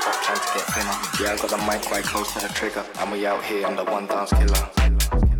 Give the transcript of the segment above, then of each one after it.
Stop trying to get thinner. Yeah, I got the mic quite close to the trigger, and we out here. I'm the one dance killer.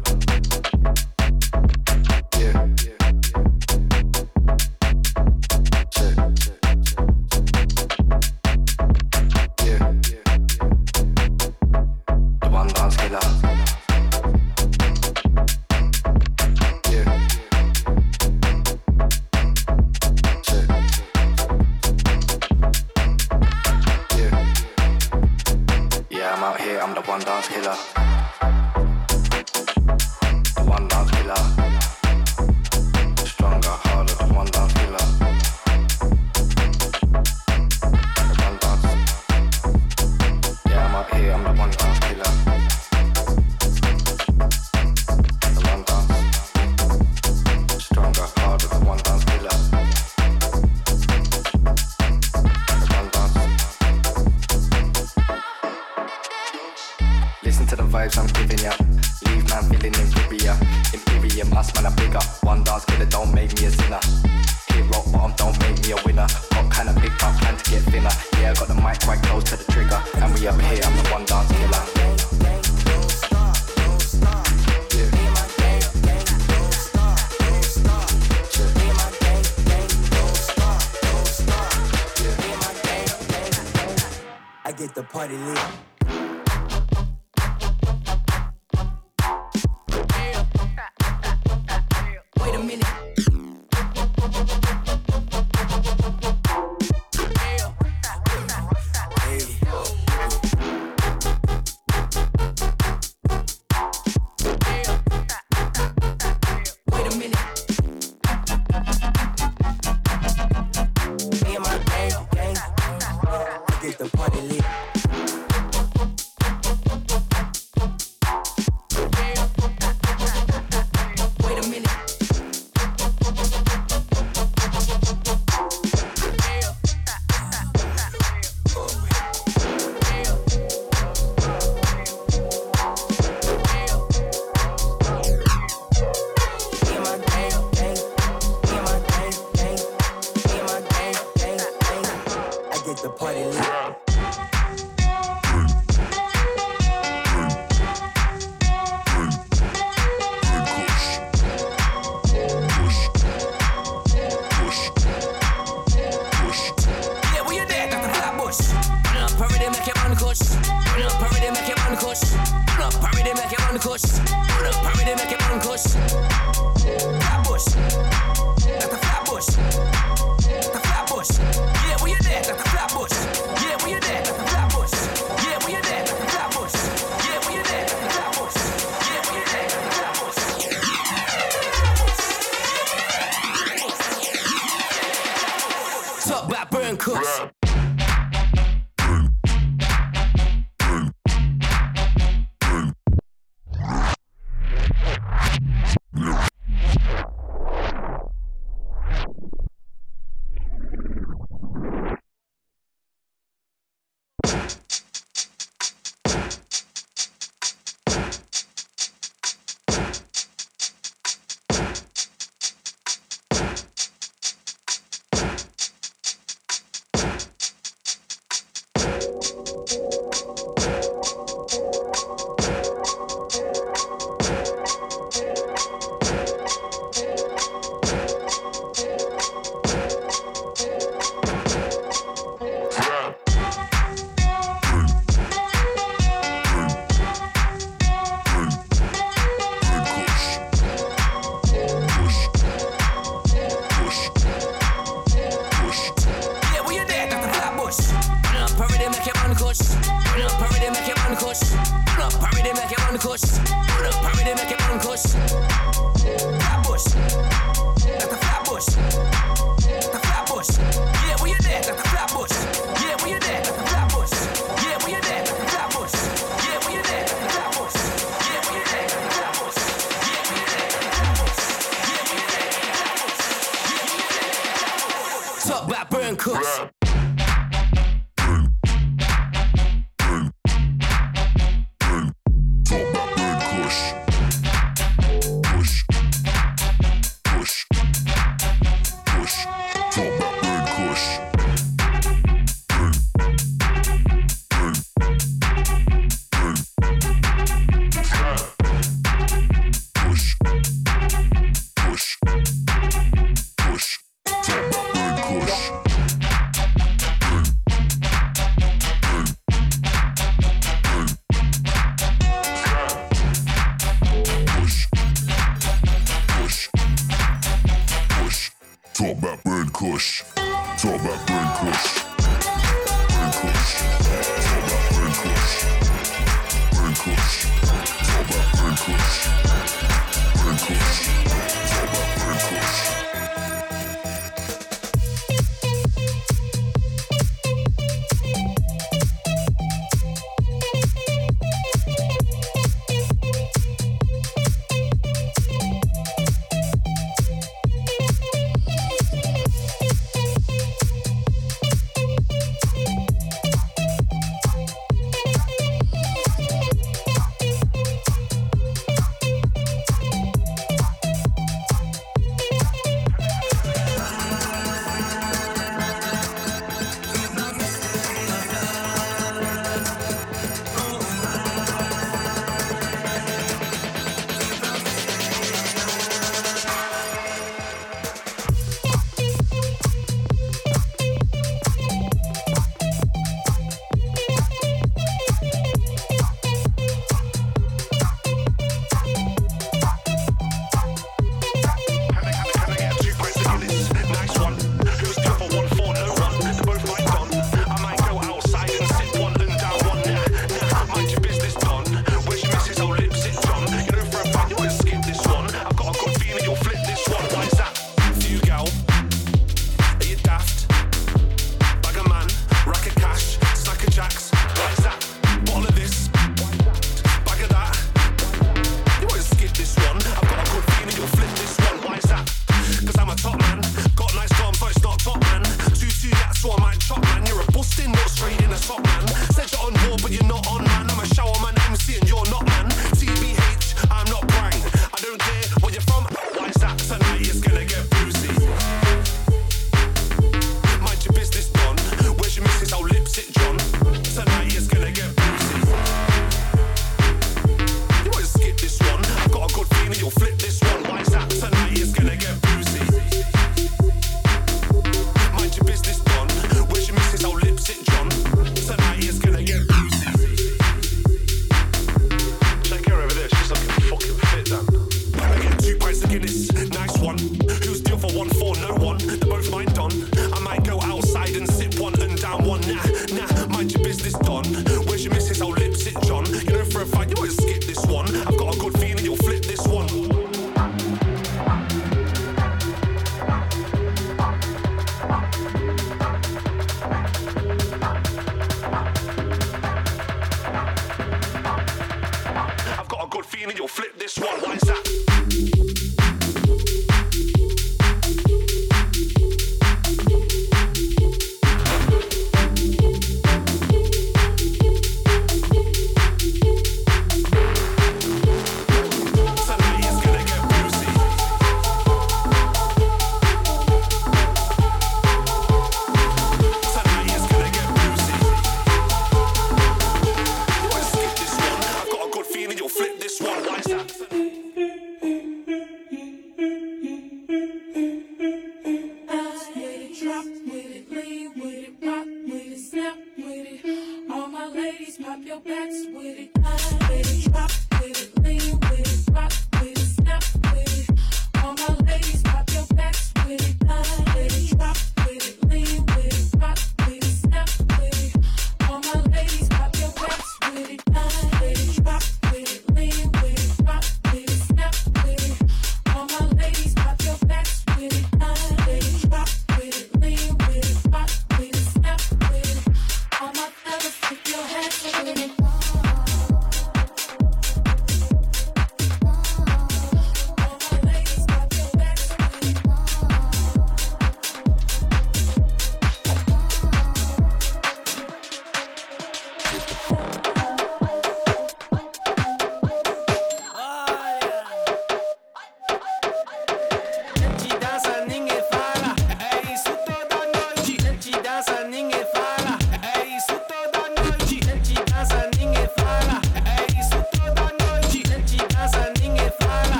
party lit. kush. Talk about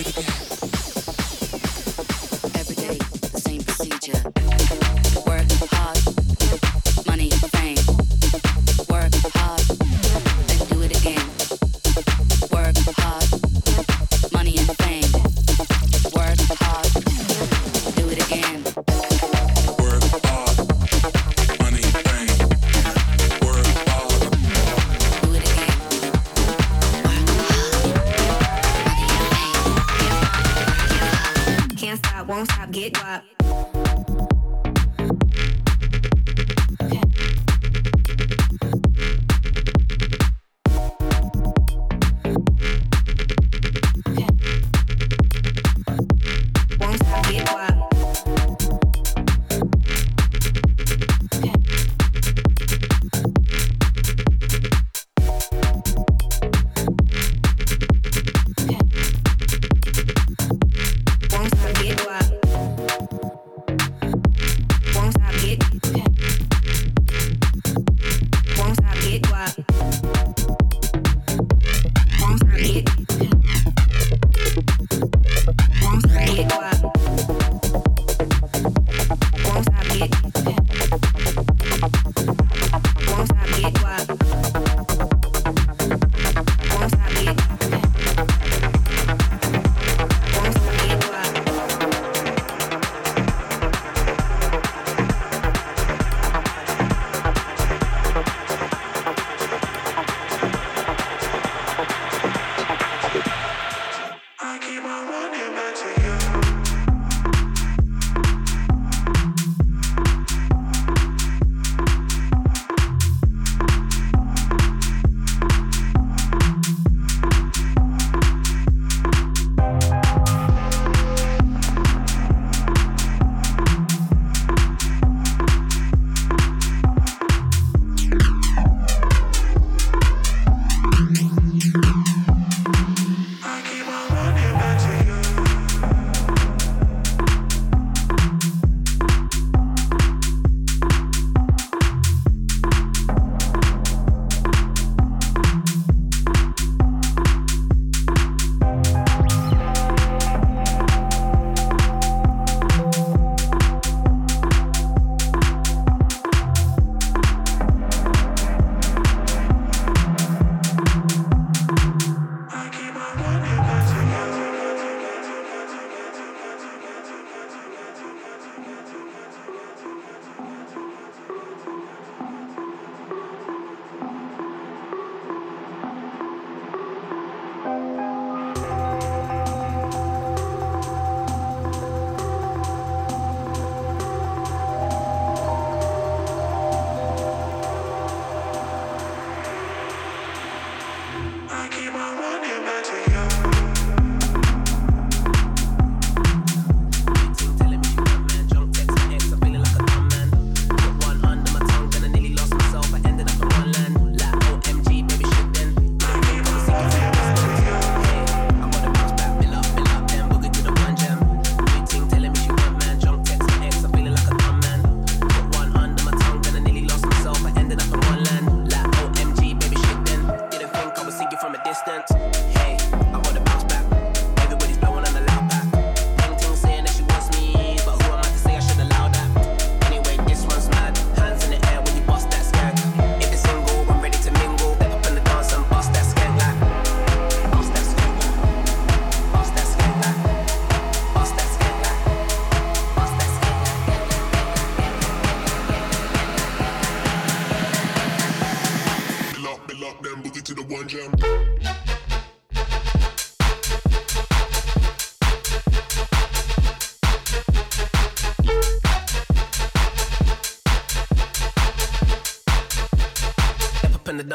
it again.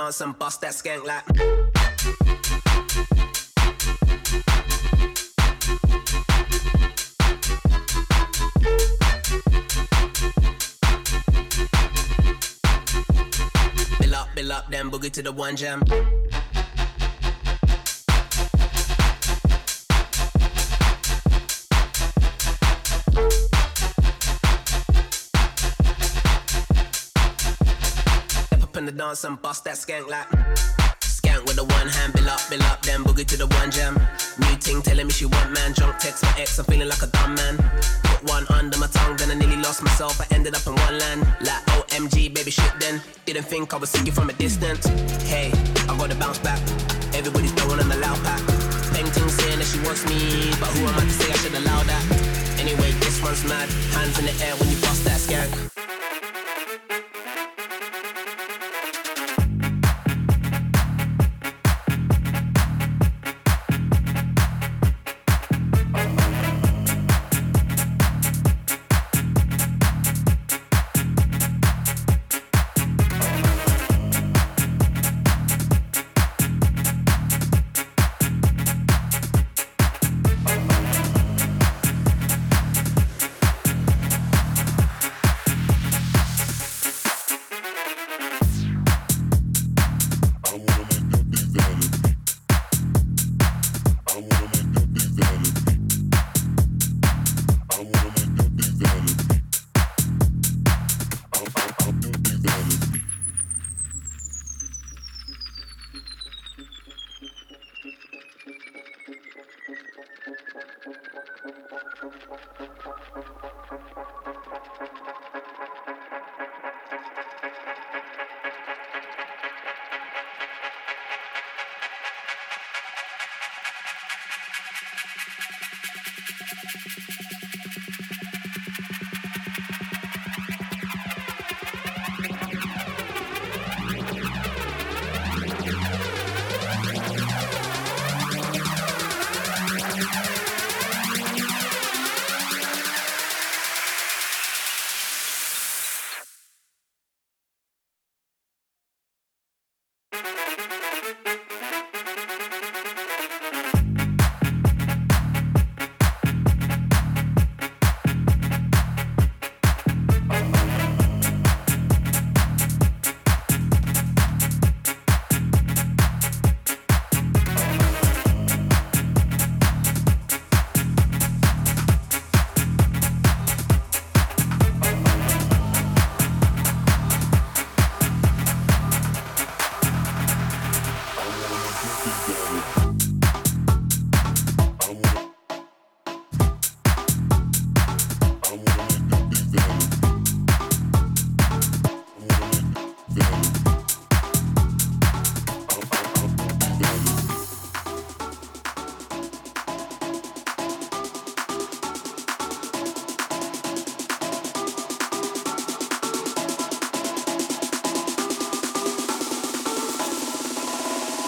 Dance and bust that skank like. Bill up, bill up, then boogie to the one jam. Dance and bust that skank like. Skank with the one hand, bill up, bill up, then boogie to the one jam. New ting telling me she want man, drunk text my ex, I'm feeling like a dumb man. Put one under my tongue, then I nearly lost myself. I ended up in one land, like OMG, baby shit. Then didn't think I would see you from a distance. Hey, I gotta bounce back. Everybody's throwing on the loud pack. Painting saying that she wants me, but who am I to say I should allow that? Anyway, this one's mad. Hands in the air when you bust that skank.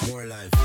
More life.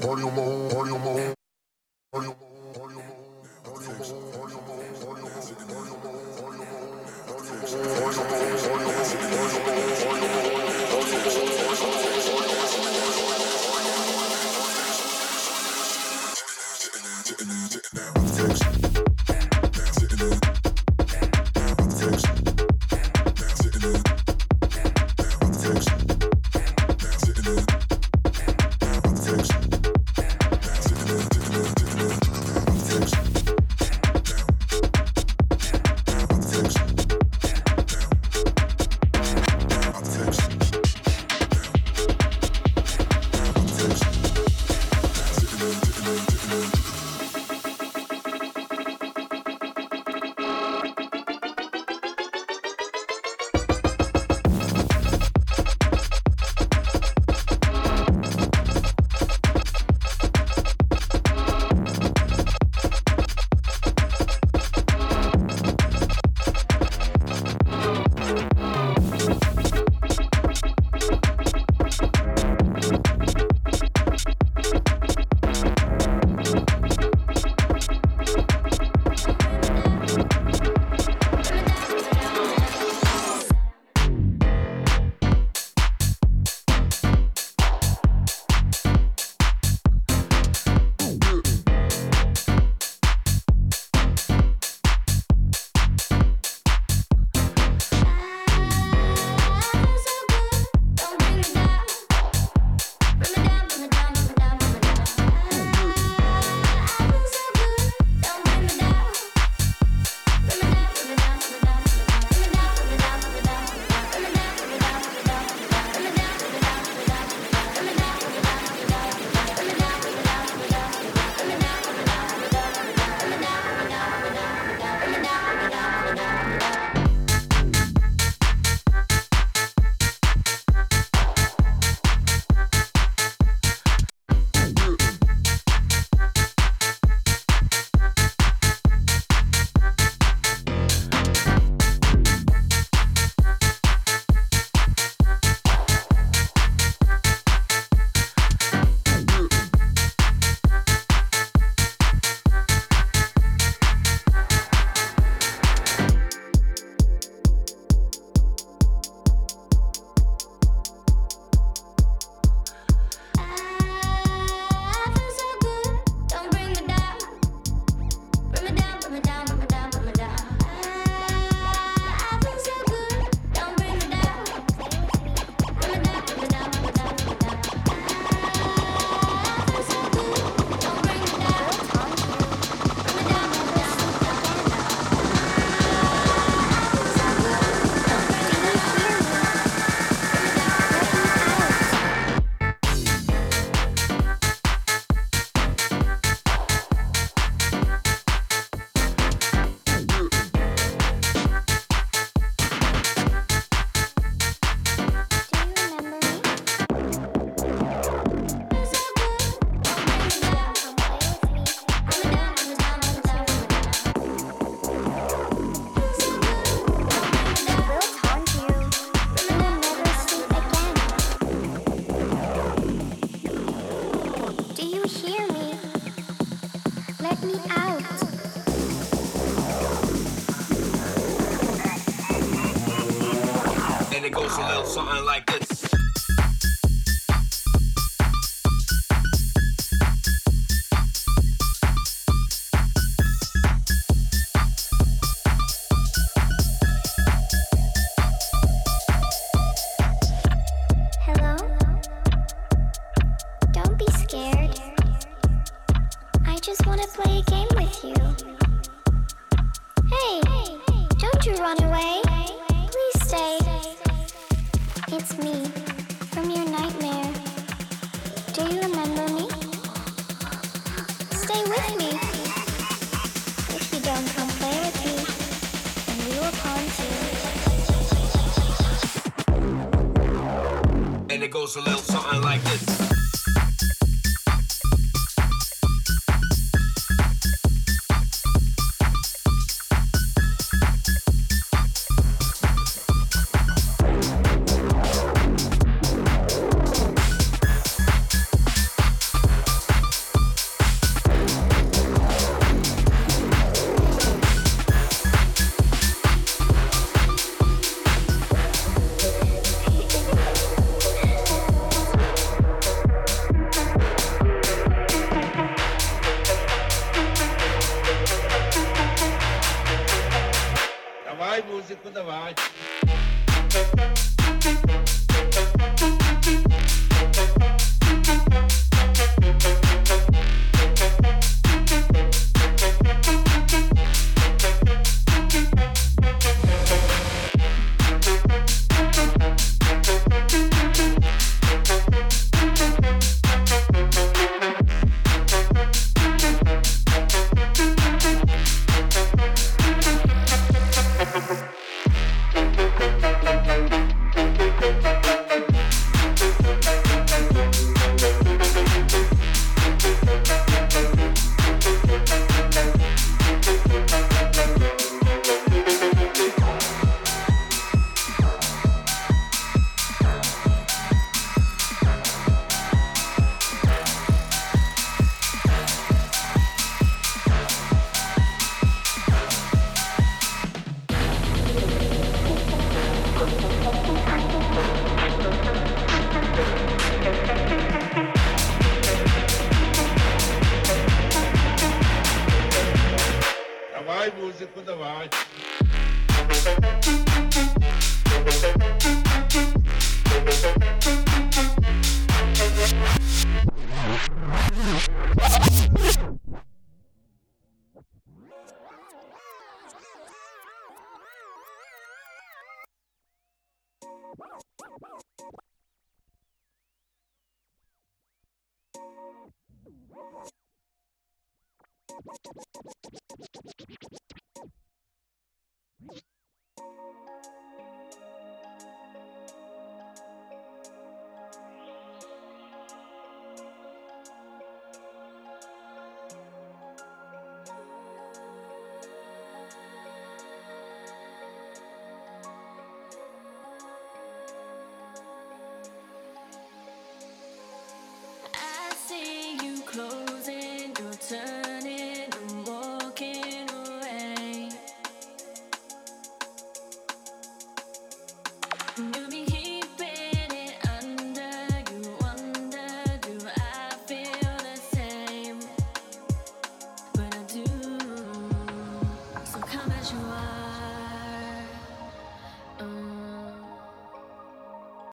party on my own, party on my own. something like музику давай.